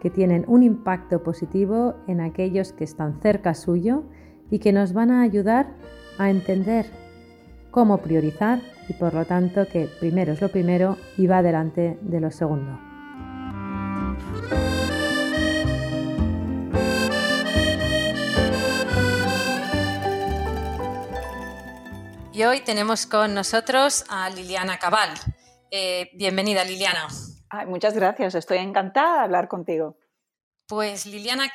que tienen un impacto positivo en aquellos que están cerca suyo y que nos van a ayudar a entender cómo priorizar y por lo tanto que primero es lo primero y va delante de lo segundo. Y hoy tenemos con nosotros a Liliana Cabal. Eh, bienvenida, Liliana muchas gracias, estoy encantada de hablar contigo. Pues Liliana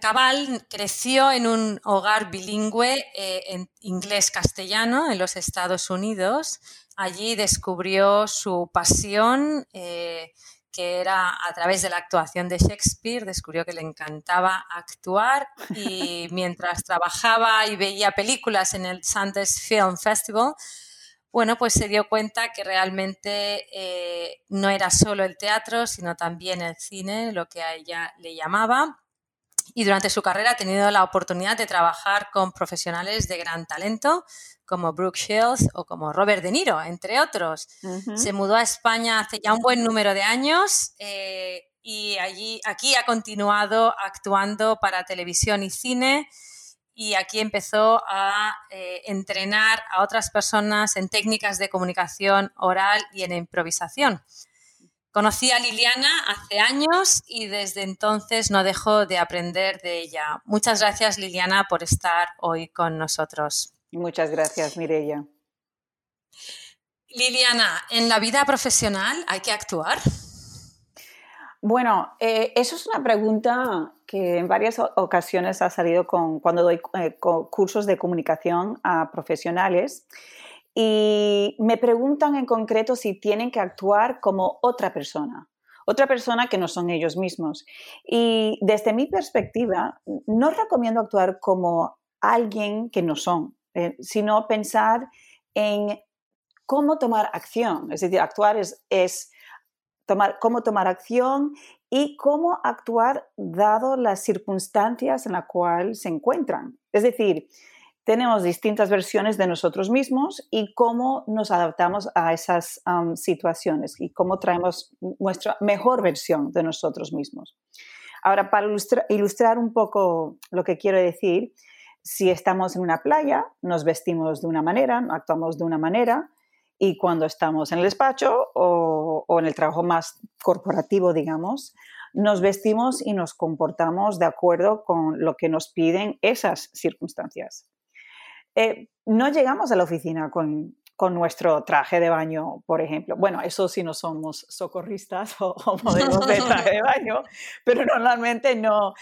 Cabal creció en un hogar bilingüe eh, en inglés-castellano en los Estados Unidos. Allí descubrió su pasión, eh, que era a través de la actuación de Shakespeare. Descubrió que le encantaba actuar y mientras trabajaba y veía películas en el Sundance Film Festival, bueno, pues se dio cuenta que realmente eh, no era solo el teatro, sino también el cine, lo que a ella le llamaba. Y durante su carrera ha tenido la oportunidad de trabajar con profesionales de gran talento, como Brooke Shields o como Robert De Niro, entre otros. Se mudó a España hace ya un buen número de años eh, y allí, aquí ha continuado actuando para televisión y cine y aquí empezó a eh, entrenar a otras personas en técnicas de comunicación oral y en improvisación. Conocí a Liliana hace años y desde entonces no dejo de aprender de ella. Muchas gracias Liliana por estar hoy con nosotros. Muchas gracias Mireya. Liliana, ¿en la vida profesional hay que actuar? Bueno, eh, eso es una pregunta que en varias ocasiones ha salido con, cuando doy eh, cursos de comunicación a profesionales y me preguntan en concreto si tienen que actuar como otra persona, otra persona que no son ellos mismos. Y desde mi perspectiva, no recomiendo actuar como alguien que no son, eh, sino pensar en cómo tomar acción. Es decir, actuar es, es cómo tomar acción y cómo actuar dado las circunstancias en las cuales se encuentran. Es decir, tenemos distintas versiones de nosotros mismos y cómo nos adaptamos a esas situaciones y cómo traemos nuestra mejor versión de nosotros mismos. Ahora, para ilustrar un poco lo que quiero decir, si estamos en una playa, nos vestimos de una manera, actuamos de una manera, y cuando estamos en el despacho o, en el trabajo más corporativo, digamos, nos vestimos y nos comportamos de acuerdo con lo que nos piden esas circunstancias. Eh, no llegamos a la oficina con, nuestro traje de baño, por ejemplo. Bueno, eso sí no somos socorristas o, o modelos de traje de baño, pero normalmente no.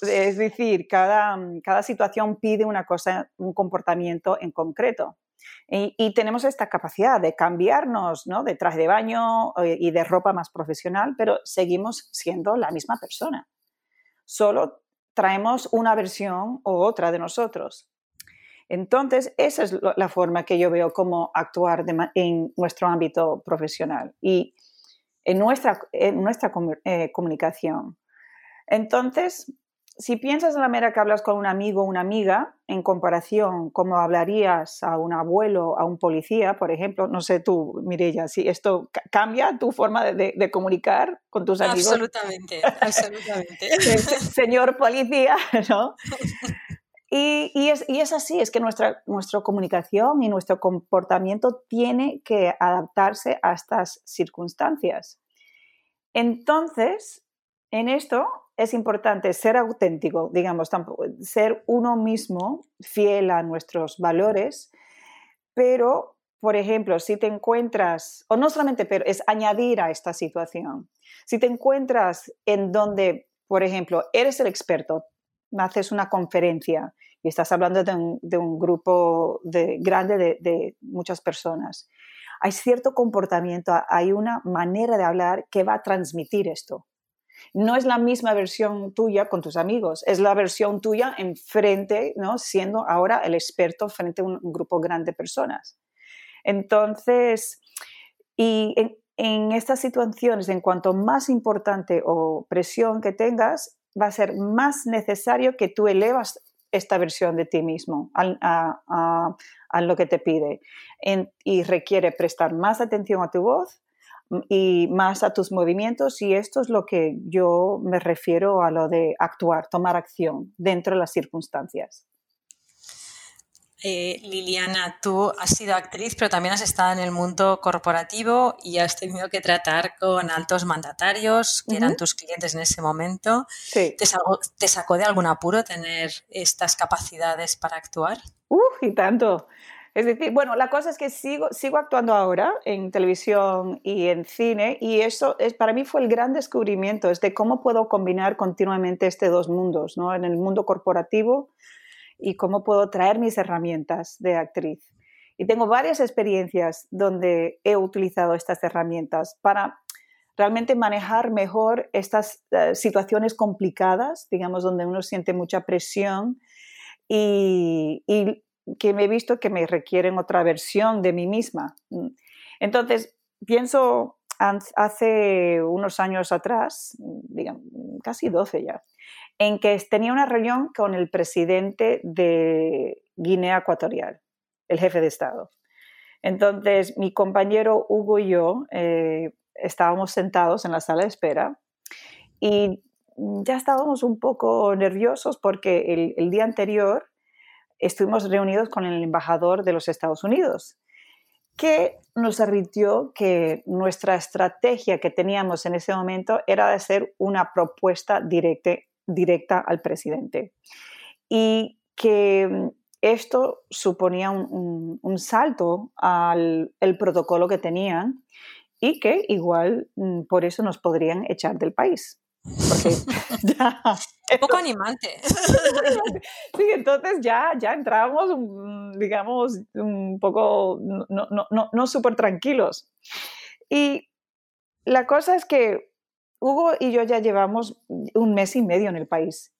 Es decir, cada, cada situación pide una cosa, un comportamiento en concreto. Y, tenemos esta capacidad de cambiarnos ¿no? de traje de baño eh, y de ropa más profesional, pero seguimos siendo la misma persona. Solo traemos una versión u otra de nosotros. Entonces, esa es la forma que yo veo cómo actuar en nuestro ámbito profesional y en nuestra, en nuestra eh, comunicación. Entonces, si piensas en la manera que hablas con un amigo o una amiga, en comparación como hablarías a un abuelo, a un policía, por ejemplo, no sé tú, Mirella, si esto cambia tu forma de, comunicar con tus amigos. Absolutamente, absolutamente. Señor policía, ¿no? Y, es, así, es que nuestra, nuestra comunicación y nuestro comportamiento tiene que adaptarse a estas circunstancias. Entonces, en esto es importante ser auténtico, digamos, ser uno mismo, fiel a nuestros valores, pero, por ejemplo, si te encuentras, o no solamente, pero es añadir a esta situación, si te encuentras en donde, por ejemplo, eres el experto, haces una conferencia y estás hablando de un, grupo de, grande de, de muchas personas, hay cierto comportamiento, hay una manera de hablar que va a transmitir esto No es la misma versión tuya con tus amigos, es la versión tuya enfrente, ¿no? siendo ahora el experto frente a un, grupo grande de personas. Entonces, y en, estas situaciones, en cuanto más importante o presión que tengas, va a ser más necesario que tú elevas esta versión de ti mismo a, lo que te pide y requiere prestar más atención a tu voz y más a tus movimientos y esto es lo que yo me refiero a lo de actuar, tomar acción dentro de las circunstancias. Eh, Liliana, tú has sido actriz, pero también has estado en el mundo corporativo y has tenido que tratar con altos mandatarios que eran tus clientes en ese momento. ¿Te, sacó, de algún apuro tener estas capacidades para actuar? ¡Uf! Y tanto. Es decir, bueno, la cosa es que sigo, sigo actuando ahora en televisión y en cine y eso es, para mí fue el gran descubrimiento, es de cómo puedo combinar continuamente estos dos mundos, ¿no? En el mundo corporativo y cómo puedo traer mis herramientas de actriz. Y tengo varias experiencias donde he utilizado estas herramientas para realmente manejar mejor estas eh, situaciones complicadas, digamos, donde uno siente mucha presión y, que me he visto que me requieren otra versión de mí misma. Entonces, pienso hace unos años atrás, digamos, casi 12 ya, en que tenía una reunión con el presidente de Guinea Ecuatorial, el jefe de Estado. Entonces, mi compañero Hugo y yo eh, estábamos sentados en la sala de espera y ya estábamos un poco nerviosos porque el, día anterior estuvimos reunidos con el embajador de los Estados Unidos, que nos advirtió que nuestra estrategia que teníamos en ese momento era de hacer una propuesta directa directa al presidente. Y que esto suponía un, salto al el protocolo que tenían y que igual mm, por eso nos podrían echar del país. Porque Un poco animante. sí, entonces ya, ya entramos, mm, digamos, un poco no, no, no, no súper tranquilos. Y la cosa es que Hugo y yo ya llevamos un mes y medio en el país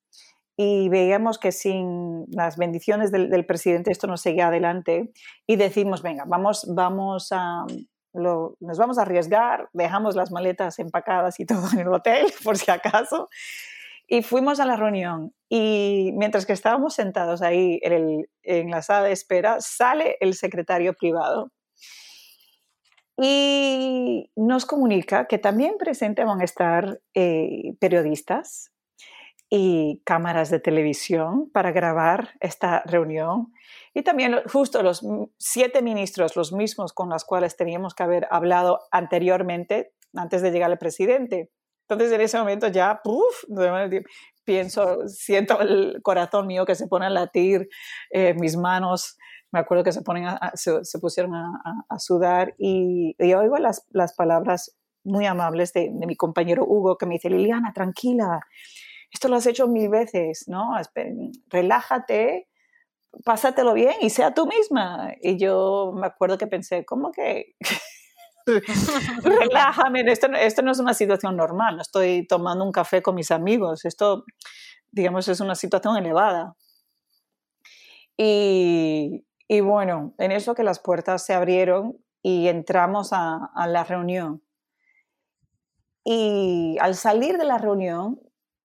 y veíamos que sin las bendiciones del, presidente esto no seguía adelante y decimos, venga, vamos, vamos a, nos vamos a arriesgar, dejamos las maletas empacadas y todo en el hotel, por si acaso, y fuimos a la reunión. Y mientras que estábamos sentados ahí en, en la sala de espera, sale el secretario privado y nos comunica que también presente van a estar eh, periodistas y cámaras de televisión para grabar esta reunión. Y también justo los siete ministros, los mismos con los cuales teníamos que haber hablado anteriormente, antes de llegar al presidente. Entonces en ese momento ya, puff, pienso, siento el corazón mío que se pone a latir, eh, mis manos me acuerdo que se, ponen se, pusieron a, sudar y, yo oigo las, las palabras muy amables de, mi compañero Hugo que me dice, Liliana, tranquila, esto lo has hecho mil veces, ¿no? Relájate, pásatelo bien y sea tú misma. Y yo me acuerdo que pensé, ¿cómo que? Relájame, esto, esto no es una situación normal, no estoy tomando un café con mis amigos, esto, digamos, es una situación elevada. Y, y bueno, en eso que las puertas se abrieron y entramos a, la reunión. Y al salir de la reunión,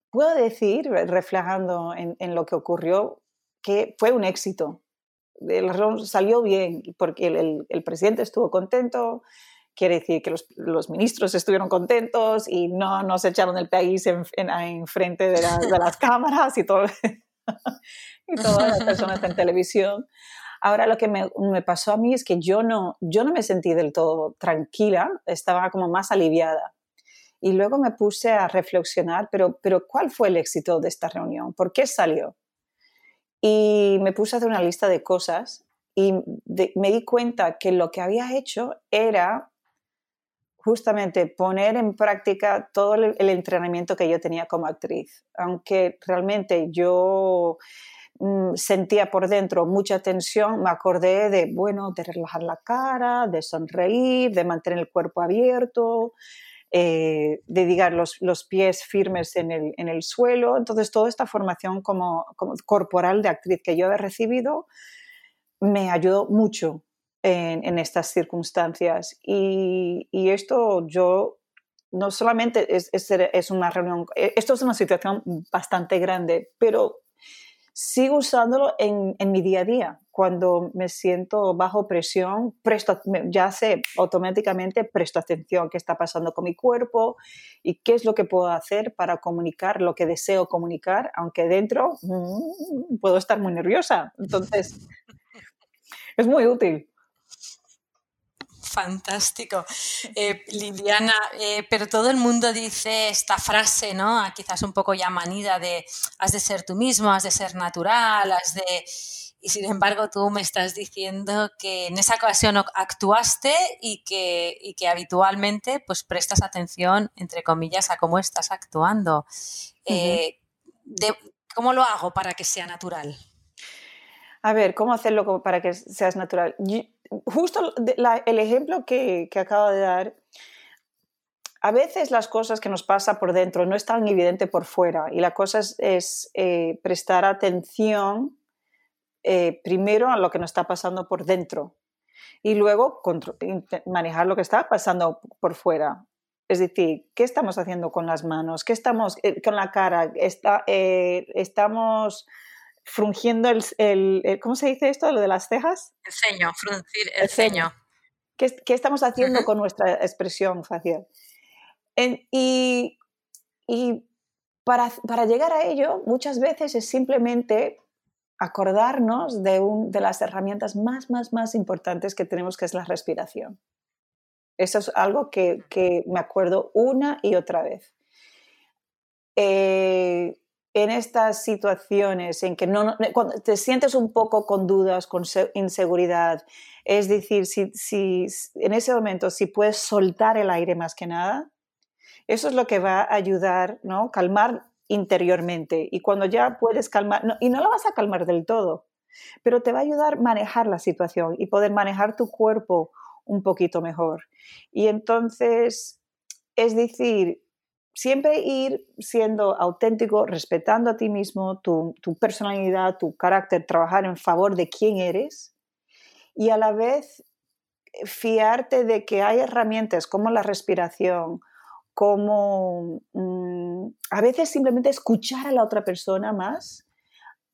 puedo decir, reflejando en, lo que ocurrió, que fue un éxito. Reunión salió bien porque el, presidente estuvo contento, quiere decir que los, ministros estuvieron contentos y no nos echaron el país en, frente de, de, las cámaras y, todo, y todas las personas en televisión. Ahora lo que me, pasó a mí es que yo no, yo no me sentí del todo tranquila, estaba como más aliviada. Y luego me puse a reflexionar, pero, pero ¿cuál fue el éxito de esta reunión? ¿Por qué salió? Y me puse a hacer una lista de cosas y me di cuenta que lo que había hecho era justamente poner en práctica todo el entrenamiento que yo tenía como actriz. Aunque realmente yo Mm, sentía por dentro mucha tensión, me acordé de, bueno, de relajar la cara, de sonreír, de mantener el cuerpo abierto, eh, de los, los, pies firmes en el, en el, suelo. Entonces, toda esta formación como, corporal de actriz que yo he recibido me ayudó mucho en, estas circunstancias. Y, esto yo no solamente es, es, una reunión, eh, esto es una situación bastante grande, pero sigo usándolo en, en, mi día a día. Cuando me siento bajo presión, presto, ya sé automáticamente, presto atención a qué está pasando con mi cuerpo y qué es lo que puedo hacer para comunicar lo que deseo comunicar, aunque dentro mm, puedo estar muy nerviosa. Entonces, es muy útil. Fantástico. Eh, Liliana, eh, pero todo el mundo dice esta frase, ¿no? Ah, quizás un poco ya manida de has de ser tú mismo, has de ser natural, has de... Y sin embargo tú me estás diciendo que en esa ocasión actuaste y que, y que habitualmente pues prestas atención, entre comillas, a cómo estás actuando. Eh, ¿Cómo lo hago para que sea natural? A ver, ¿cómo hacerlo para que seas natural? justo el ejemplo que, acabo de dar, a veces las cosas que nos pasa por dentro no están evidente por fuera y la cosa es, eh, prestar atención eh, primero a lo que nos está pasando por dentro y luego manejar lo que está pasando por fuera. Es decir, ¿qué estamos haciendo con las manos? ¿Qué estamos eh, con la cara? Está, estamos frungiendo el, ¿Cómo se dice esto? ¿Lo de las cejas? El ceño, fruncir el, ceño. ¿Qué, estamos haciendo con nuestra expresión facial? y, para, llegar a ello, muchas veces es simplemente acordarnos de, un, de las herramientas más, más, más importantes que tenemos, que es la respiración. Eso es algo que, me acuerdo una y otra vez. Eh, en estas situaciones en que no, cuando te sientes un poco con dudas, con inseguridad, es decir, si, si, en ese momento si puedes soltar el aire más que nada, eso es lo que va a ayudar, ¿no? Calmar interiormente. Y cuando ya puedes calmar, y no lo vas a calmar del todo, pero te va a ayudar a manejar la situación y poder manejar tu cuerpo un poquito mejor. Y entonces, es decir, siempre ir siendo auténtico, respetando a ti mismo, tu, personalidad, tu carácter, trabajar en favor de quién eres y a la vez eh, fiarte de que hay herramientas como la respiración, como mm, a veces simplemente escuchar a la otra persona más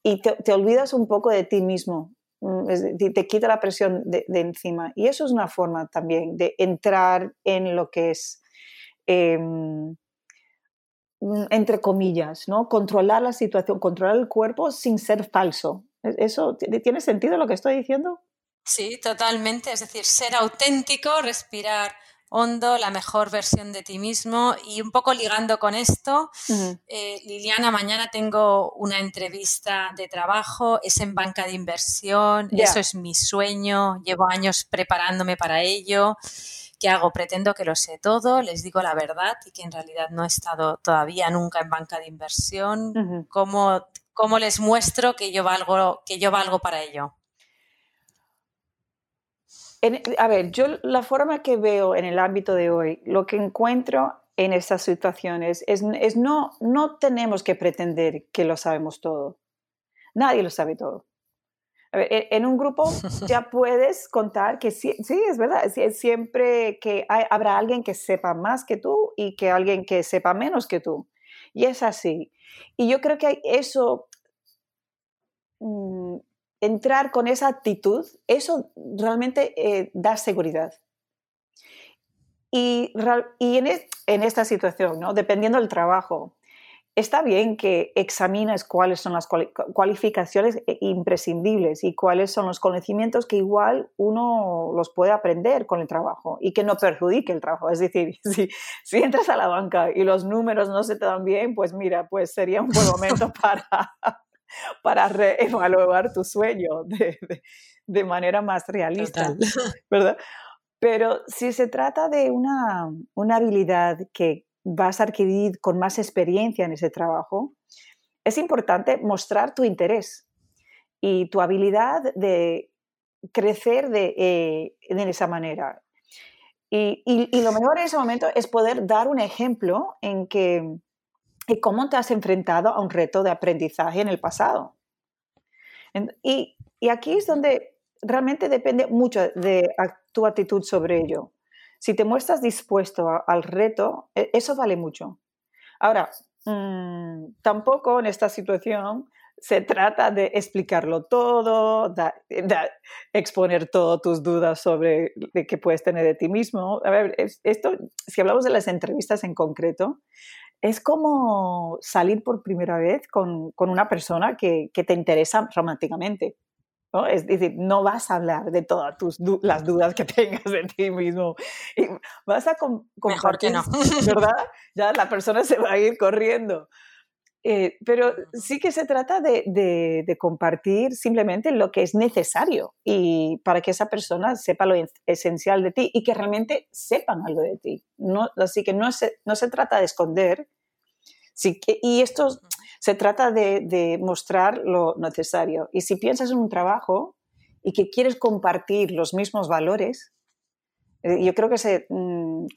y te, olvidas un poco de ti mismo, mm, te quita la presión de, encima. Y eso es una forma también de entrar en lo que es... Em, entre comillas, ¿no? Controlar la situación, controlar el cuerpo sin ser falso. ¿E-, ¿Eso tiene sentido lo que estoy diciendo? Sí, totalmente. Es decir, ser auténtico, respirar hondo, la mejor versión de ti mismo. Y un poco ligando con esto, eh, Liliana, mañana tengo una entrevista de trabajo, es en banca de inversión, eso es mi sueño, llevo años preparándome para ello. ¿Qué hago? Pretendo que lo sé todo, les digo la verdad y que en realidad no he estado todavía nunca en banca de inversión. ¿Cómo, les muestro que yo valgo, que yo valgo para ello? a ver, yo la forma que veo en el ámbito de hoy, lo que encuentro en estas situaciones es, es no, no tenemos que pretender que lo sabemos todo. Nadie lo sabe todo. E, en un grupo ya puedes contar que sí, sí es verdad, siempre que habrá alguien que sepa más que tú y que alguien que sepa menos que tú. Y es así. Y yo creo que eso, mm, entrar con esa actitud, eso realmente eh, da seguridad. Y, y en, en, esta situación, ¿no? dependiendo del trabajo, está bien que examines cuáles son las cualificaciones imprescindibles y cuáles son los conocimientos que igual uno los puede aprender con el trabajo y que no perjudique el trabajo. Es decir, si, si entras a la banca y los números no se te dan bien, pues mira, pues sería un buen momento para, para reevaluar tu sueño de, de, manera más realista. ¿verdad? Pero si se trata de una, una habilidad que vas a adquirir con más experiencia en ese trabajo, es importante mostrar tu interés y tu habilidad de crecer de, eh, esa manera. Y, lo mejor en ese momento es poder dar un ejemplo en que y cómo te has enfrentado a un reto de aprendizaje en el pasado. Y, y aquí es donde realmente depende mucho de tu actitud sobre ello. Si te muestras dispuesto al reto, e, eso vale mucho. Ahora, mm, tampoco en esta situación se trata de explicarlo todo, de, exponer todas tus dudas sobre de qué puedes tener de ti mismo. A ver, esto, si hablamos de las entrevistas en concreto, es como salir por primera vez con, con una persona que, que, te interesa románticamente. Es decir, no vas a hablar de todas tus las dudas que tengas de ti mismo. Y vas a compartir, Mejor que no. ¿verdad? Ya la persona se va a ir corriendo. Eh, pero sí que se trata de, de, compartir simplemente lo que es necesario y para que esa persona sepa lo esencial de ti y que realmente sepan algo de ti. No, así que no se, no se trata de esconder. Que, y esto se trata de, mostrar lo necesario. Y si piensas en un trabajo y que quieres compartir los mismos valores, eh, yo creo que se, mm,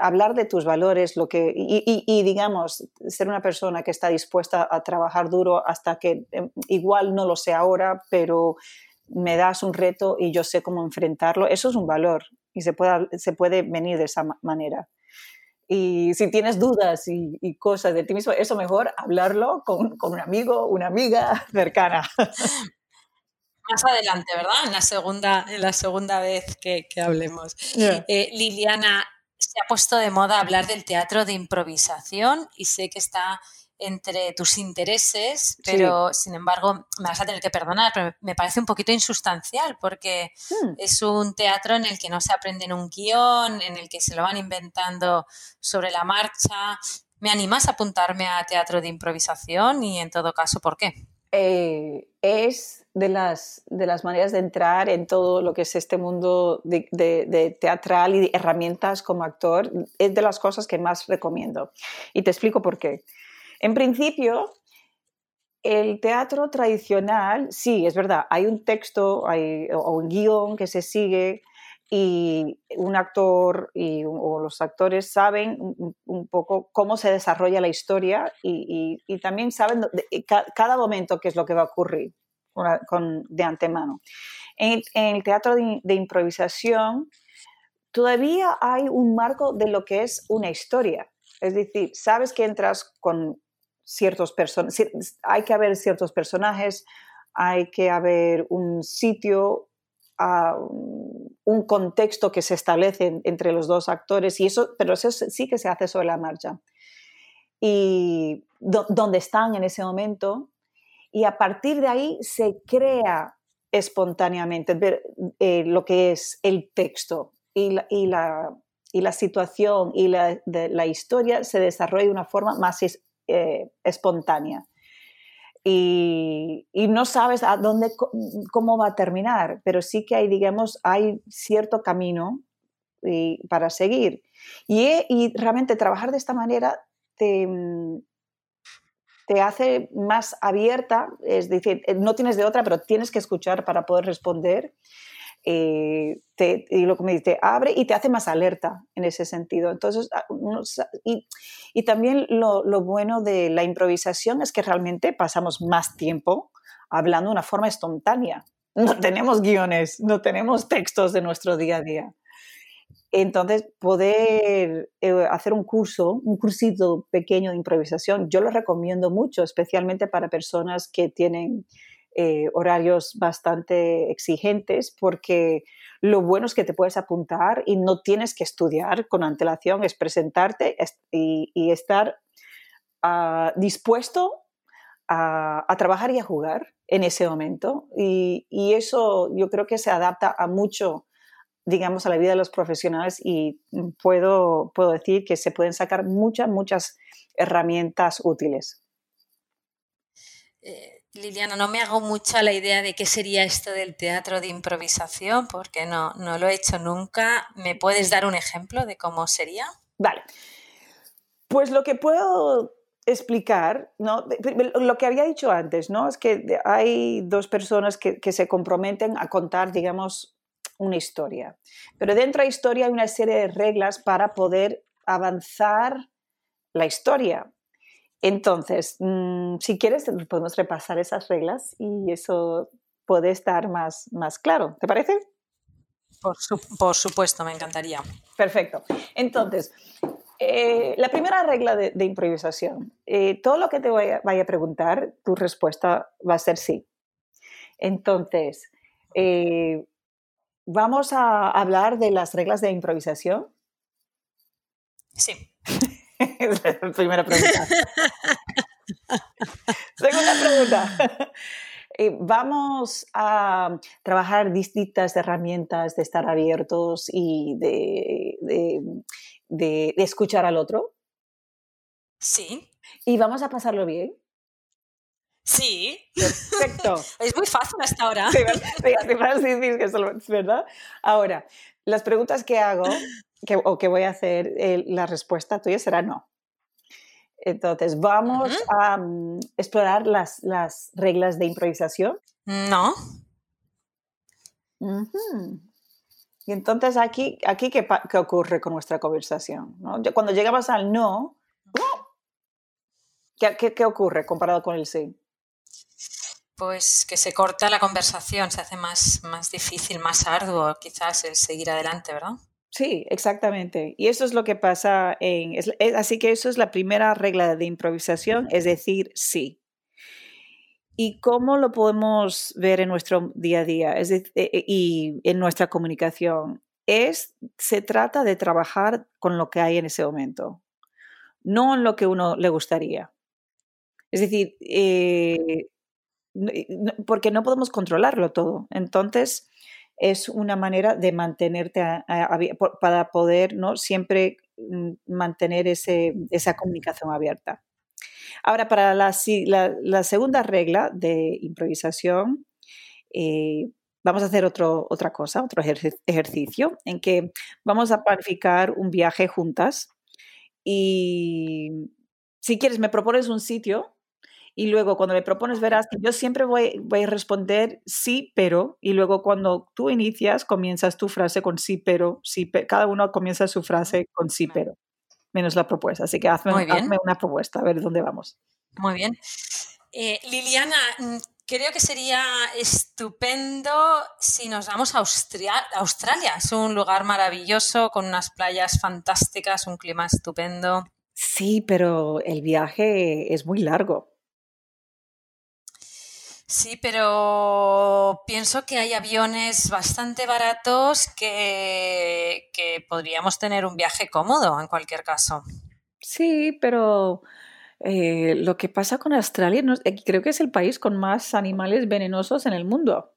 hablar de tus valores lo que, y, digamos, ser una persona que está dispuesta a trabajar duro hasta que em, igual no lo sé ahora, pero me das un reto y yo sé cómo enfrentarlo, eso es un valor y se puede venir de esa manera. Y si tienes dudas y, cosas de ti mismo, eso mejor hablarlo con, con un amigo, una amiga cercana. Más adelante, ¿verdad? En la segunda, en la segunda vez que, que hablemos. Eh, Liliana, se ha puesto de moda hablar del teatro de improvisación y sé que está entre tus intereses, pero sin embargo me vas a tener que perdonar, pero me parece un poquito insustancial porque hmm. es un teatro en el que no se aprende en un guion, en el que se lo van inventando sobre la marcha. ¿Me animas a apuntarme a teatro de improvisación y en todo caso por qué? Eh, es de las, de las maneras de entrar en todo lo que es este mundo de, de, teatral y de herramientas como actor, es de las cosas que más recomiendo. Y te explico por qué. En principio, el teatro tradicional, sí, es verdad, hay un texto hay, o un guion que se sigue y un actor o los actores saben un, poco cómo se desarrolla la historia y, también saben cada momento qué es lo que va a ocurrir con, de antemano. En, el teatro de improvisación todavía hay un marco de lo que es una historia. Es decir, sabes que entras con ciertos personajes, hay que haber ciertos personajes, hay que haber un sitio, ah, un contexto que se establece entre los dos actores, y eso, pero eso sí que se hace sobre la marcha. Y donde están en ese momento, y a partir de ahí se crea espontáneamente eh, lo que es el texto y la, y la, y la situación y la, la, historia se desarrolla de una forma más eh, espontánea. Y, no sabes a dónde, cómo va a terminar, pero sí que hay, digamos, hay cierto camino para seguir. Y, realmente trabajar de esta manera te, te hace más abierta, es decir, no tienes de otra, pero tienes que escuchar para poder responder eh, y lo que me dice, abre y te hace más alerta en ese sentido. Entonces, ah, y, y también lo, lo, bueno de la improvisación es que realmente pasamos más tiempo hablando de una forma espontánea. No tenemos guiones, no tenemos textos de nuestro día a día. Entonces, poder eh, hacer un curso, un cursito pequeño de improvisación, yo lo recomiendo mucho, especialmente para personas que tienen eh, horarios bastante exigentes porque lo bueno es que te puedes apuntar y no tienes que estudiar con antelación, es presentarte y, estar ah, dispuesto a, trabajar y a jugar en ese momento. Y, eso yo creo que se adapta a mucho, digamos, a la vida de los profesionales y puedo, puedo decir que se pueden sacar muchas, muchas herramientas útiles. Eh, Liliana, no me hago mucha la idea de qué sería esto del teatro de improvisación, porque no, no lo he hecho nunca. ¿Me puedes dar un ejemplo de cómo sería? Vale. Pues lo que puedo explicar, ¿no? lo que había dicho antes, ¿no? es que hay dos personas que, se comprometen a contar, digamos, una historia. Pero dentro de la historia hay una serie de reglas para poder avanzar la historia. Entonces, mm, si quieres, podemos repasar esas reglas y eso puede estar más, más claro. ¿Te parece? Por, supuesto, me encantaría. Perfecto. Entonces, eh, la primera regla de, improvisación. Eh, todo lo que te vaya, a preguntar, tu respuesta va a ser sí. Entonces, eh, vamos a hablar de las reglas de improvisación. Sí. primera pregunta. Segunda pregunta. Eh, vamos a trabajar distintas herramientas de estar abiertos y de, escuchar al otro. Sí. ¿Y vamos a pasarlo bien? Sí. Perfecto. es muy fácil hasta ahora. Sí, es verdad. Ahora, las preguntas que hago que, o que voy a hacer, eh, la respuesta tuya será no. Entonces, ¿vamos a mm, explorar las, reglas de improvisación? No. Y entonces, aquí, aquí ¿qué, ocurre con nuestra conversación? Cuando llegamos al no, ¿qué, ocurre comparado con el sí? Pues que se corta la conversación, se hace más, más difícil, más arduo quizás el seguir adelante, ¿verdad? Sí, exactamente. Y eso es lo que pasa en... así que eso es la primera regla de improvisación, es decir, sí. ¿Y cómo lo podemos ver en nuestro día a día es e, e, y en nuestra comunicación? Es, se trata de trabajar con lo que hay en ese momento, no en lo que uno le gustaría. Es decir, eh, porque no podemos controlarlo todo. Entonces, es una manera de mantenerte para poder ¿no? siempre mm, mantener ese, esa comunicación abierta. Ahora, para la, la, segunda regla de improvisación, eh, vamos a hacer otro, otra cosa, otro ejercicio, en que vamos a planificar un viaje juntas y si quieres me propones un sitio y luego cuando me propones verás que yo siempre voy, voy a responder sí, pero, y luego cuando tú inicias comienzas tu frase con sí, pero, sí, cada uno comienza su frase con sí, pero, menos la propuesta. Así que hazme, una propuesta, a ver dónde vamos. Muy bien. Eh, Liliana, mm, creo que sería estupendo si nos vamos a Australia. Es un lugar maravilloso, con unas playas fantásticas, un clima estupendo. Sí, pero el viaje es muy largo. Sí, pero pienso que hay aviones bastante baratos que, podríamos tener un viaje cómodo en cualquier caso. Sí, pero eh, lo que pasa con Australia, eh, creo que es el país con más animales venenosos en el mundo.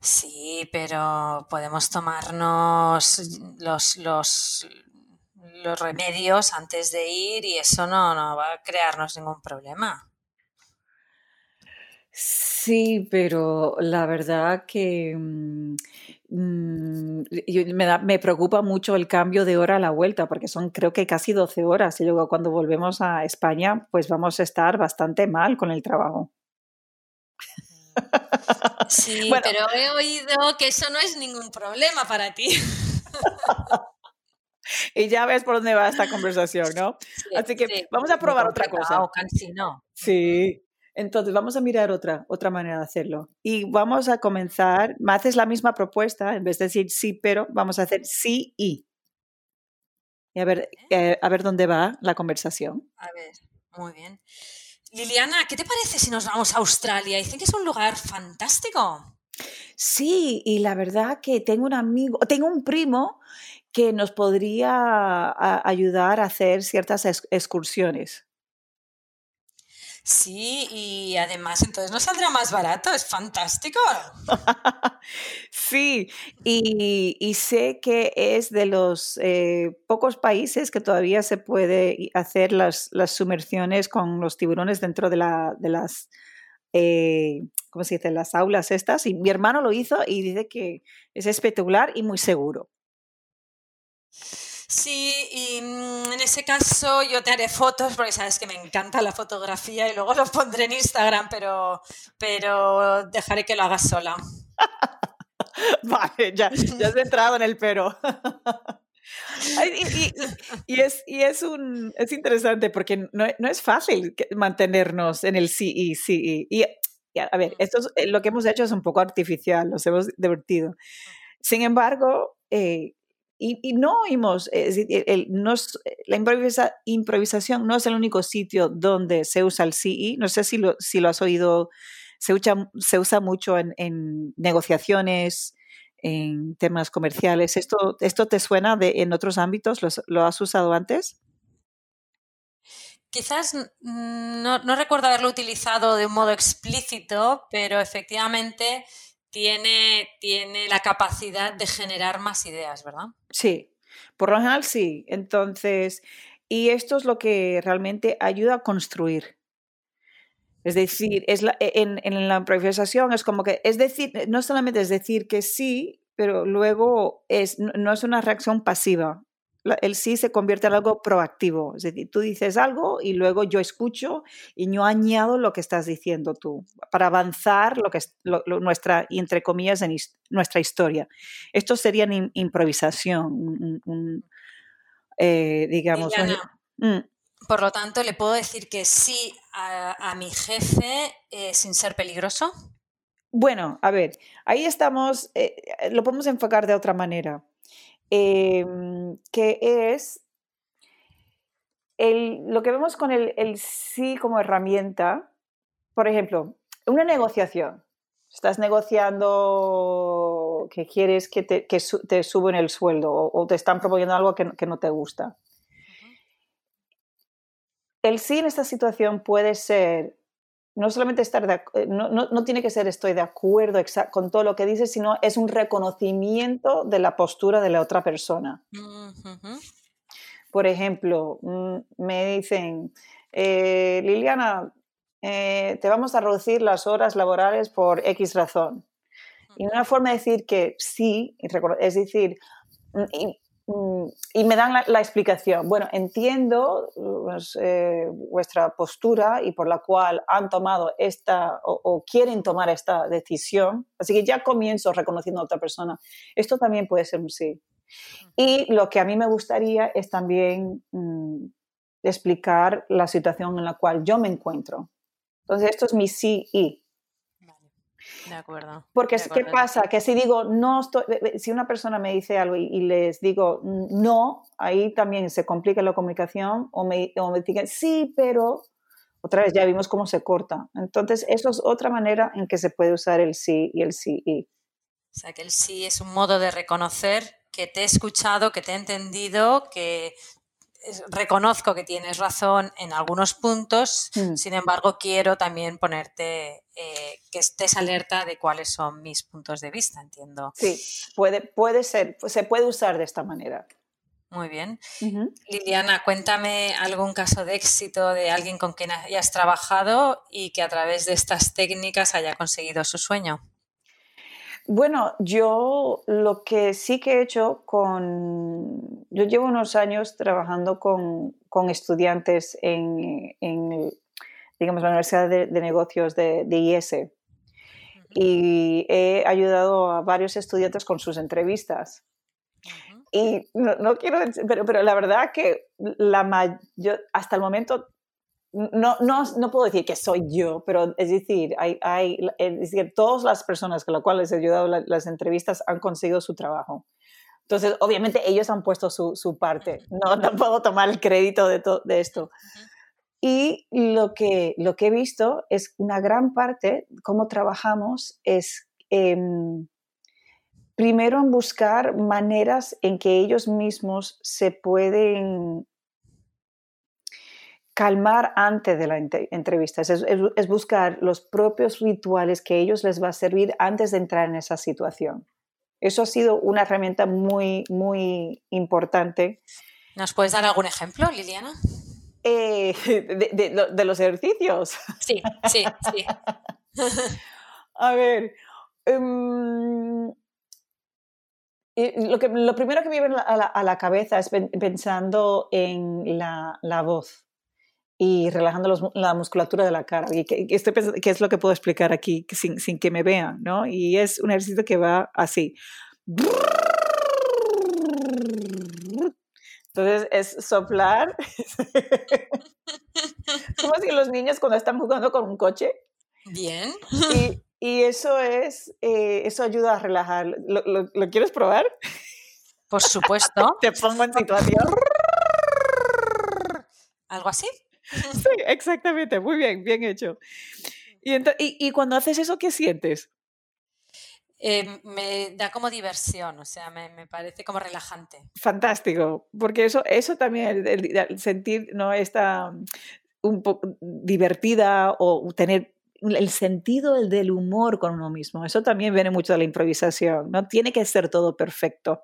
Sí, pero podemos tomarnos los, los, los remedios antes de ir y eso no, no va a crearnos ningún problema. Sí, pero la verdad que mm, mm, me, preocupa mucho el cambio de hora a la vuelta, porque son creo que casi 12 horas y luego cuando volvemos a España, pues vamos a estar bastante mal con el trabajo. Sí, pero he oído que eso no es ningún problema para ti. y ya ves por dónde va esta conversación, ¿no? Así que vamos a probar otra cosa. no. Sí, entonces, vamos a mirar otra, otra manera de hacerlo. Y vamos a comenzar, me haces la misma propuesta, en vez de decir sí, pero vamos a hacer sí y. Y a ver, eh, a ver dónde va la conversación. A ver, muy bien. Liliana, ¿qué te parece si nos vamos a Australia? Dicen que es un lugar fantástico. Sí, y la verdad que tengo un amigo, tengo un primo que nos podría ayudar a hacer ciertas excursiones. Sí, y además entonces nos saldrá más barato, es fantástico. sí, y, sé que es de los eh, pocos países que todavía se puede hacer las, las sumersiones con los tiburones dentro de, la, de las, eh, ¿cómo se dice?, las aulas estas. Y mi hermano lo hizo y dice que es espectacular y muy seguro. Sí, y mm, en ese caso yo te haré fotos porque sabes que me encanta la fotografía y luego lo pondré en Instagram, pero, pero dejaré que lo hagas sola. vale, ya, ya has entrado en el pero. y, es, y es, un, es interesante porque no, no es fácil mantenernos en el sí y sí. Y, a ver, esto eh, lo que hemos hecho es un poco artificial, nos hemos divertido. Sin embargo, eh, y, no oímos, el, la improvisa, improvisación no es el único sitio donde se usa el sí No sé si lo, has oído, se usa, mucho en, negociaciones, en temas comerciales. ¿Esto, te suena en otros ámbitos? ¿Lo, has usado antes? Quizás no, recuerdo haberlo utilizado de un modo explícito, pero efectivamente tiene, tiene la capacidad de generar más ideas, ¿verdad? Sí, por lo general sí. Entonces, y esto es lo que realmente ayuda a construir. Es decir, es e, en, en, la improvisación es como que, es decir, no solamente es decir que sí, pero luego es, no es una reacción pasiva. El sí se convierte en algo proactivo. Es decir, tú dices algo y luego yo escucho y yo añado lo que estás diciendo tú para avanzar lo que es nuestra, entre comillas, en nuestra historia. Esto sería improvisación, eh, digamos. Por lo tanto, ¿le puedo decir que sí a, mi jefe eh, sin ser peligroso? Bueno, a ver, ahí estamos, eh, lo podemos enfocar de otra manera, em, que es lo que vemos con el, sí como herramienta, por ejemplo, una negociación. Estás negociando que quieres que te, que te suben el sueldo o, te están proponiendo algo que no te gusta el sí en esta situación puede ser no solamente estar de, eh, no, no, tiene que ser estoy de acuerdo con todo lo que dices, sino es un reconocimiento de la postura de la otra persona. Por ejemplo, mm, me dicen, eh, Liliana, eh, te vamos a reducir las horas laborales por X razón. Y una forma de decir que sí, es decir, Mm, y me dan la, explicación. Bueno, entiendo pues, eh, vuestra postura y por la cual han tomado esta o, quieren tomar esta decisión. Así que ya comienzo reconociendo a otra persona. Esto también puede ser un sí. Y lo que a mí me gustaría es también mm, explicar la situación en la cual yo me encuentro. Entonces, esto es mi sí y. De acuerdo. Porque, ¿qué pasa? Que si digo no estoy, si una persona me dice algo y, les digo no, ahí también se complica la comunicación o me, o me dicen sí, pero otra vez ya vimos cómo se corta. Entonces, eso es otra manera en que se puede usar el sí y el sí y. O sea, que el sí es un modo de reconocer que te he escuchado, que te he entendido, que reconozco que tienes razón en algunos puntos, mm. sin embargo quiero también ponerte eh, que estés alerta de cuáles son mis puntos de vista, entiendo. Sí, puede, puede ser, se puede usar de esta manera. Muy bien. Liliana, cuéntame algún caso de éxito de alguien con quien hayas trabajado y que a través de estas técnicas haya conseguido su sueño. Bueno, yo lo que sí que he hecho con... Yo llevo unos años trabajando con, estudiantes en, digamos, la Universidad de, Negocios de, IES y he ayudado a varios estudiantes con sus entrevistas. Y no, quiero, pero, pero la verdad que la hasta el momento no, no, no, puedo decir que soy yo, pero es decir, hay, hay, es decir todas las personas con las cuales he ayudado las entrevistas han conseguido su trabajo. Entonces, obviamente ellos han puesto su, su parte. No, no puedo tomar el crédito de, de esto. Y lo que, lo que he visto es una gran parte, cómo trabajamos, es em, primero en buscar maneras en que ellos mismos se pueden calmar antes de la entrevista, es, buscar los propios rituales que a ellos les va a servir antes de entrar en esa situación. Eso ha sido una herramienta muy, muy importante. ¿Nos puedes dar algún ejemplo, Liliana? Eh, de, los ejercicios. Sí, sí, sí. a ver. Em, lo, que, lo primero que me viene a la, cabeza es pensando en la voz y relajando la musculatura de la cara. Y que, estoy pensando, ¿qué es lo que puedo explicar aquí sin, sin, que me vean? ¿no? Y es un ejercicio que va así. Entonces es soplar. Como si los niños cuando están jugando con un coche. Bien. Y, y eso es, eh, eso ayuda a relajar. ¿Lo, lo, lo quieres probar? Por supuesto. Te pongo en situación. ¿Algo así? Sí, exactamente. Muy bien, bien hecho. Y, y, y cuando haces eso, ¿qué sientes? Eh, me da como diversión, o sea, me, me, parece como relajante. Fantástico, porque eso, eso también, el, el sentir, ¿no? Esta un poco divertida o tener el sentido del humor con uno mismo. Eso también viene mucho de la improvisación. No tiene que ser todo perfecto.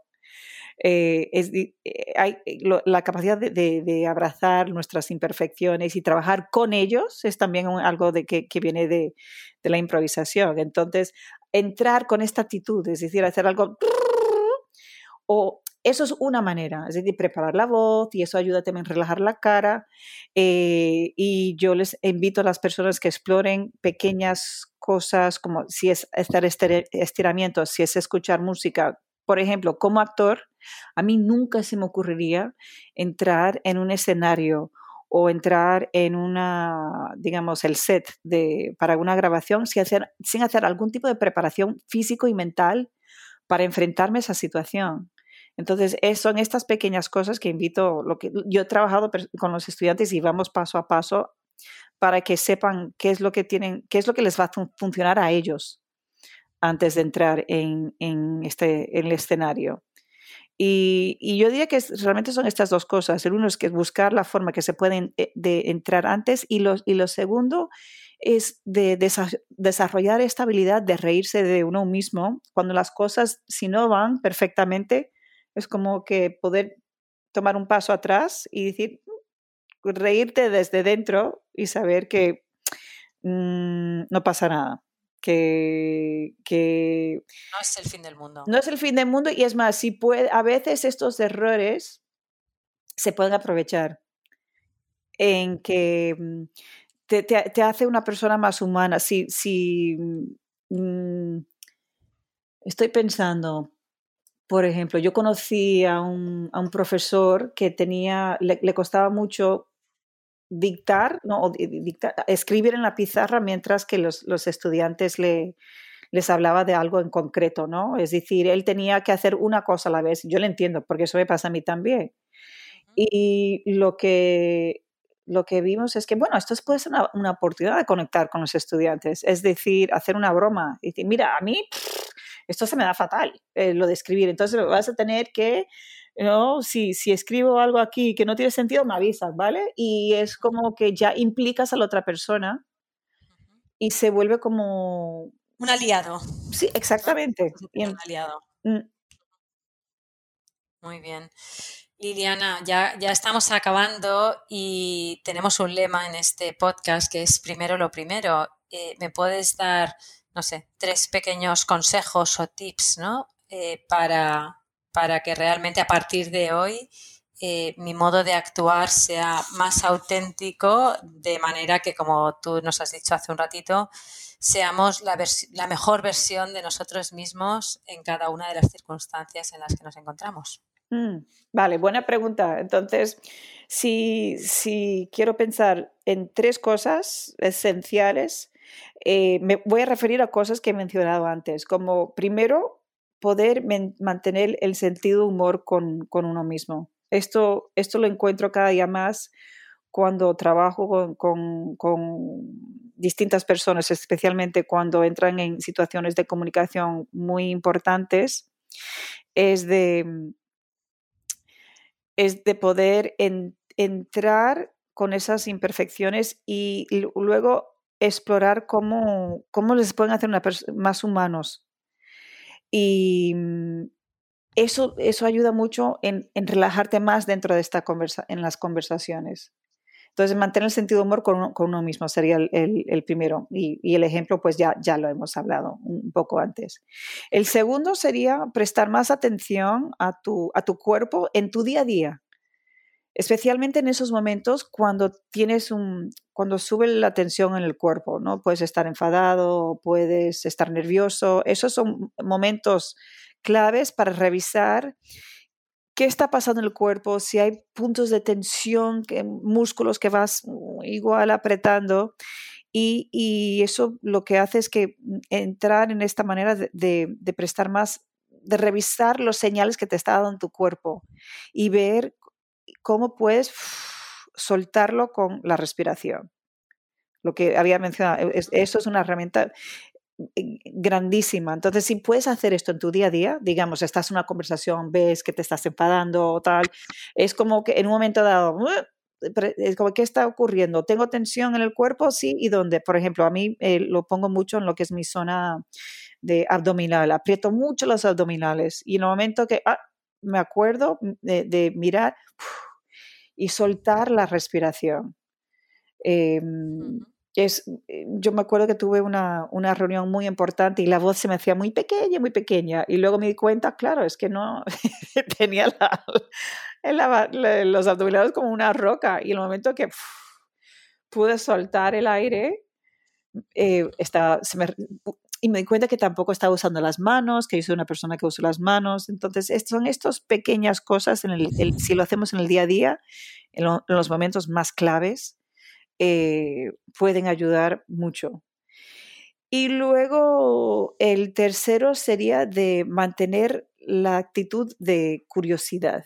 Eh, es, eh, hay lo, la capacidad de, de, abrazar nuestras imperfecciones y trabajar con ellos es también algo de que, viene de, de, la improvisación. Entonces, entrar con esta actitud, es decir, hacer algo o eso es una manera, es decir, preparar la voz y eso ayuda también a relajar la cara. Eh, y yo les invito a las personas que exploren pequeñas cosas como si es hacer estiramientos, si es escuchar música. Por ejemplo, como actor, a mí nunca se me ocurriría entrar en un escenario o entrar en una, digamos, el set de, para una grabación sin hacer, sin hacer algún tipo de preparación físico y mental para enfrentarme a esa situación. Entonces, son estas pequeñas cosas que invito, lo que yo he trabajado con los estudiantes y vamos paso a paso para que sepan qué es lo que tienen, qué es lo que les va a funcionar a ellos antes de entrar en, en este, en el escenario. Y, yo diría que realmente son estas dos cosas. El uno es que buscar la forma que se pueden eh, de entrar antes y lo, y lo segundo es de desarrollar esta habilidad de reírse de uno mismo cuando las cosas, si no van perfectamente, es como que poder tomar un paso atrás y decir, reírte desde dentro y saber que mmm, no pasa nada. Que, que, no es el fin del mundo. No es el fin del mundo y es más, si puede, a veces estos errores se pueden aprovechar en que mm, te, te, te hace una persona más humana. Si, si mmm, estoy pensando, por ejemplo, yo conocí a un, a un profesor que tenía, le, le, costaba mucho dictar, ¿no? O dictar, escribir en la pizarra mientras que los, los estudiantes le, les hablaba de algo en concreto, ¿no? Es decir, él tenía que hacer una cosa a la vez. Yo lo entiendo, porque eso me pasa a mí también. Y lo que, lo que vimos es que, bueno, esto puede ser una, una oportunidad de conectar con los estudiantes, es decir, hacer una broma. Y decir, mira, a mí esto se me da fatal, eh, lo de escribir. Entonces vas a tener que, ¿no? si, si escribo algo aquí que no tiene sentido, me avisas, ¿vale? Y es como que ya implicas a la otra persona y se vuelve como... Un aliado. Sí, exactamente. Un aliado. Mm. Muy bien. Liliana, ya, ya estamos acabando y tenemos un lema en este podcast que es primero lo primero. Eh, ¿Me puedes dar no sé, tres pequeños consejos o tips, ¿no? Eh, para, para, que realmente a partir de hoy eh, mi modo de actuar sea más auténtico, de manera que, como tú nos has dicho hace un ratito, seamos la, mejor versión de nosotros mismos en cada una de las circunstancias en las que nos encontramos. Mm, vale, buena pregunta. Entonces, si, si quiero pensar en tres cosas esenciales eh, me voy a referir a cosas que he mencionado antes, como primero, poder mantener el sentido humor con, con, uno mismo. Esto, esto lo encuentro cada día más cuando trabajo con, con, distintas personas, especialmente cuando entran en situaciones de comunicación muy importantes, es de, es de poder en, entrar con esas imperfecciones y luego explorar cómo, cómo les pueden hacer una más humanos. Y mm, eso, eso ayuda mucho en, en, relajarte más dentro de esta conversa en las conversaciones. Entonces, mantener el sentido de humor con uno, con uno mismo sería el, el, primero. Y, y, el ejemplo, pues ya, ya lo hemos hablado un poco antes. El segundo sería prestar más atención a tu, a tu cuerpo en tu día a día. Especialmente en esos momentos cuando tienes un, cuando sube la tensión en el cuerpo, ¿no? Puedes estar enfadado, puedes estar nervioso. Esos son momentos claves para revisar qué está pasando en el cuerpo, si hay puntos de tensión, que, músculos que vas igual apretando. Y, eso lo que hace es que entrar en esta manera de prestar más, de revisar los señales que te está dando tu cuerpo y ver cómo puedes soltarlo con la respiración. Lo que había mencionado, e, eso es una herramienta eh, grandísima. Entonces, si puedes hacer esto en tu día a día, digamos, estás en una conversación, ves que te estás enfadando o tal, es como que en un momento dado, es como, ¿qué está ocurriendo? ¿Tengo tensión en el cuerpo? Sí, ¿y dónde? Por ejemplo, a mí eh, lo pongo mucho en lo que es mi zona de abdominal, aprieto mucho los abdominales y en el momento que ah, me acuerdo de, mirar y soltar la respiración. Em, es, eh, yo me acuerdo que tuve una, una, reunión muy importante y la voz se me hacía muy pequeña, muy pequeña. Y luego me di cuenta, claro, es que no tenía los abdominales como una roca. Y el momento que pude soltar el aire, eh, estaba, se me, y me di cuenta que tampoco estaba usando las manos, que yo soy una persona que usa las manos. Entonces, son estas pequeñas cosas, si lo hacemos en el día a día, en, los momentos más claves, eh, pueden ayudar mucho. Y luego el tercero sería de mantener la actitud de curiosidad.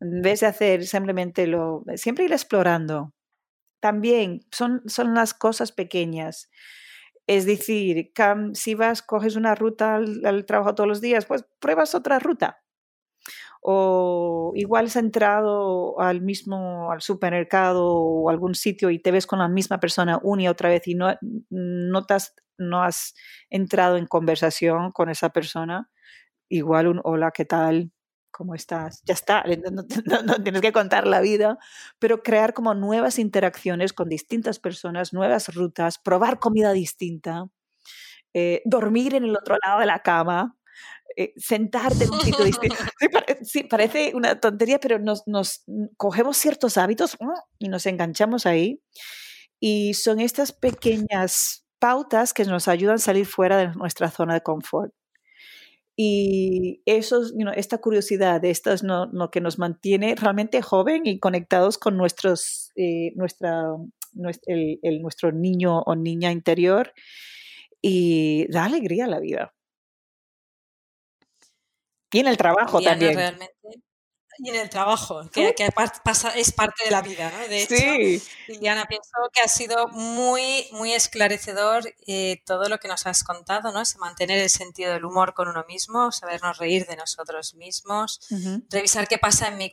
En vez de hacer simplemente lo, siempre ir explorando. También son, son las cosas pequeñas. Es decir, si vas, coges una ruta al, trabajo todos los días, pues pruebas otra ruta. O igual has entrado al mismo, al supermercado o algún sitio y te ves con la misma persona una y otra vez y no, no, no has entrado en conversación con esa persona. Igual un hola, ¿qué tal? ¿Cómo estás? Ya está, no, tienes que contar la vida, pero crear como nuevas interacciones con distintas personas, nuevas rutas, probar comida distinta, eh, dormir en el otro lado de la cama, eh, sentarte en un sitio distinto. Sí, parece una tontería, pero nos, nos cogemos ciertos hábitos y nos enganchamos ahí. Y son estas pequeñas pautas que nos ayudan a salir fuera de nuestra zona de confort. Y eso, esta curiosidad, esto es lo que nos mantiene realmente joven y conectados con nuestros, eh, nuestra, el, nuestro niño o niña interior y da alegría a la vida. Y en el trabajo también. Realmente y en el trabajo, que, pasa, es parte de la vida, ¿no? De hecho, Liliana, pienso que ha sido muy, muy esclarecedor eh, todo lo que nos has contado, ¿no? mantener el sentido del humor con uno mismo, sabernos reír de nosotros mismos, revisar qué pasa en mi,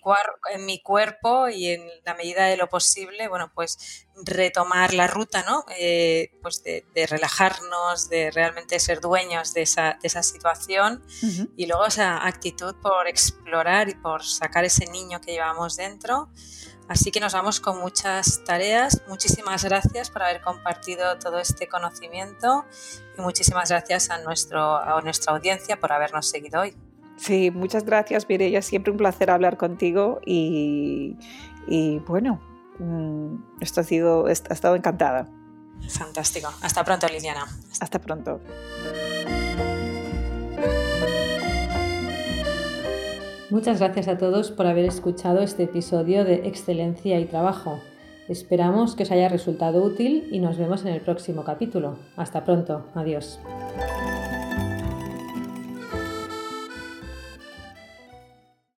en mi cuerpo y en la medida de lo posible, bueno, pues retomar la ruta, ¿no? Eh, pues de, relajarnos, de realmente ser dueños de esa, de esa situación y luego esa actitud por explorar y por sacar ese niño que llevamos dentro. Así que nos vamos con muchas tareas. Muchísimas gracias por haber compartido todo este conocimiento y muchísimas gracias a, nuestro, a nuestra audiencia por habernos seguido hoy. Sí, muchas gracias Mireya, siempre un placer hablar contigo y, y bueno, Mm, esto ha sido, ha estado encantada. Fantástico. Hasta pronto, Liliana. Hasta pronto. Muchas gracias a todos por haber escuchado este episodio de Excelencia y Trabajo. Esperamos que os haya resultado útil y nos vemos en el próximo capítulo. Hasta pronto. Adiós.